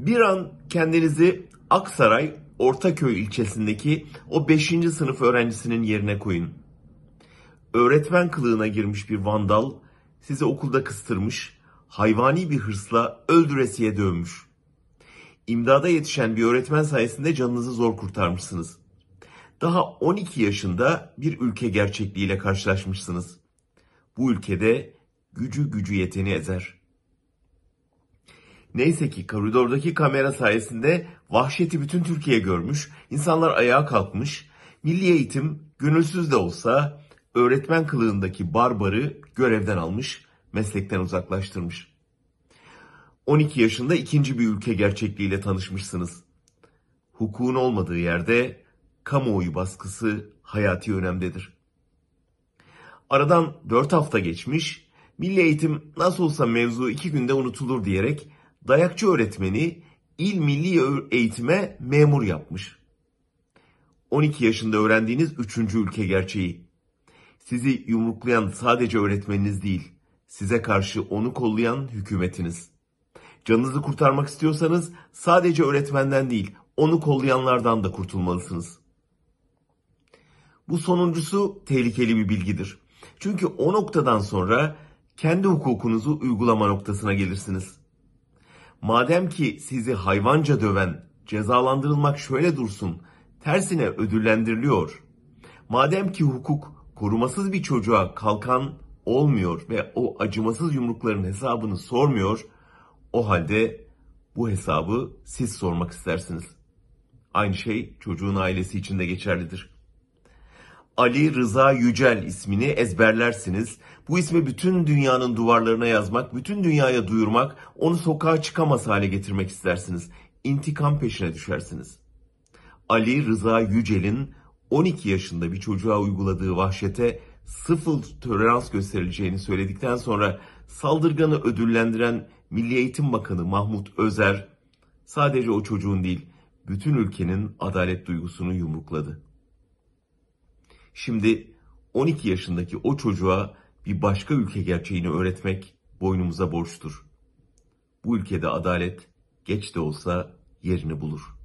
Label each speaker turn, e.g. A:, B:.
A: Bir an kendinizi Aksaray Ortaköy ilçesindeki o 5. sınıf öğrencisinin yerine koyun. Öğretmen kılığına girmiş bir vandal sizi okulda kıstırmış, hayvani bir hırsla öldüresiye dövmüş. İmdada yetişen bir öğretmen sayesinde canınızı zor kurtarmışsınız. Daha 12 yaşında bir ülke gerçekliğiyle karşılaşmışsınız. Bu ülkede gücü gücü yeteni ezer. Neyse ki koridordaki kamera sayesinde vahşeti bütün Türkiye görmüş, insanlar ayağa kalkmış, milli eğitim gönülsüz de olsa öğretmen kılığındaki barbarı görevden almış, meslekten uzaklaştırmış. 12 yaşında ikinci bir ülke gerçekliğiyle tanışmışsınız. Hukukun olmadığı yerde kamuoyu baskısı hayati önemdedir. Aradan 4 hafta geçmiş, milli eğitim nasıl olsa mevzu 2 günde unutulur diyerek dayakçı öğretmeni il milli eğitime memur yapmış. 12 yaşında öğrendiğiniz 3. ülke gerçeği. Sizi yumruklayan sadece öğretmeniniz değil, size karşı onu kollayan hükümetiniz. Canınızı kurtarmak istiyorsanız sadece öğretmenden değil, onu kollayanlardan da kurtulmalısınız. Bu sonuncusu tehlikeli bir bilgidir. Çünkü o noktadan sonra kendi hukukunuzu uygulama noktasına gelirsiniz. Madem ki sizi hayvanca döven, cezalandırılmak şöyle dursun, tersine ödüllendiriliyor. Madem ki hukuk korumasız bir çocuğa kalkan olmuyor ve o acımasız yumrukların hesabını sormuyor, o halde bu hesabı siz sormak istersiniz. Aynı şey çocuğun ailesi için de geçerlidir. Ali Rıza Yücel ismini ezberlersiniz. Bu ismi bütün dünyanın duvarlarına yazmak, bütün dünyaya duyurmak, onu sokağa çıkamaz hale getirmek istersiniz. İntikam peşine düşersiniz. Ali Rıza Yücel'in 12 yaşında bir çocuğa uyguladığı vahşete sıfır tolerans gösterileceğini söyledikten sonra saldırganı ödüllendiren Milli Eğitim Bakanı Mahmut Özer sadece o çocuğun değil bütün ülkenin adalet duygusunu yumrukladı. Şimdi 12 yaşındaki o çocuğa bir başka ülke gerçeğini öğretmek boynumuza borçtur. Bu ülkede adalet geç de olsa yerini bulur.